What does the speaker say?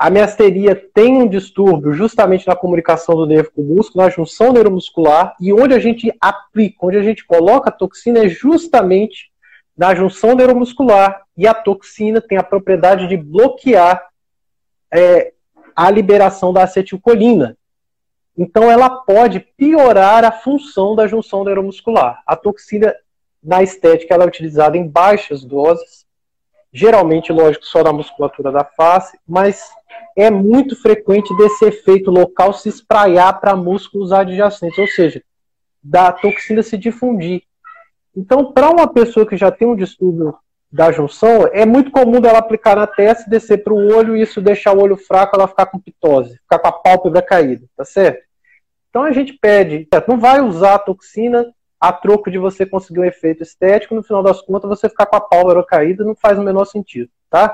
A miasteria tem um distúrbio justamente na comunicação do nervo com o músculo, na junção neuromuscular, e onde a gente aplica, onde a gente coloca a toxina é justamente na junção neuromuscular, e a toxina tem a propriedade de bloquear é, a liberação da acetilcolina. Então, ela pode piorar a função da junção neuromuscular. A toxina, na estética, ela é utilizada em baixas doses, geralmente, lógico, só na musculatura da face, mas é muito frequente desse efeito local se espraiar para músculos adjacentes, ou seja, da toxina se difundir. Então, para uma pessoa que já tem um distúrbio da junção, é muito comum dela aplicar na testa, descer para o olho e isso deixar o olho fraco, ela ficar com pitose, ficar com a pálpebra caída, tá certo? Então a gente pede, não vai usar a toxina a troco de você conseguir um efeito estético, no final das contas você ficar com a pálpebra caída não faz o menor sentido.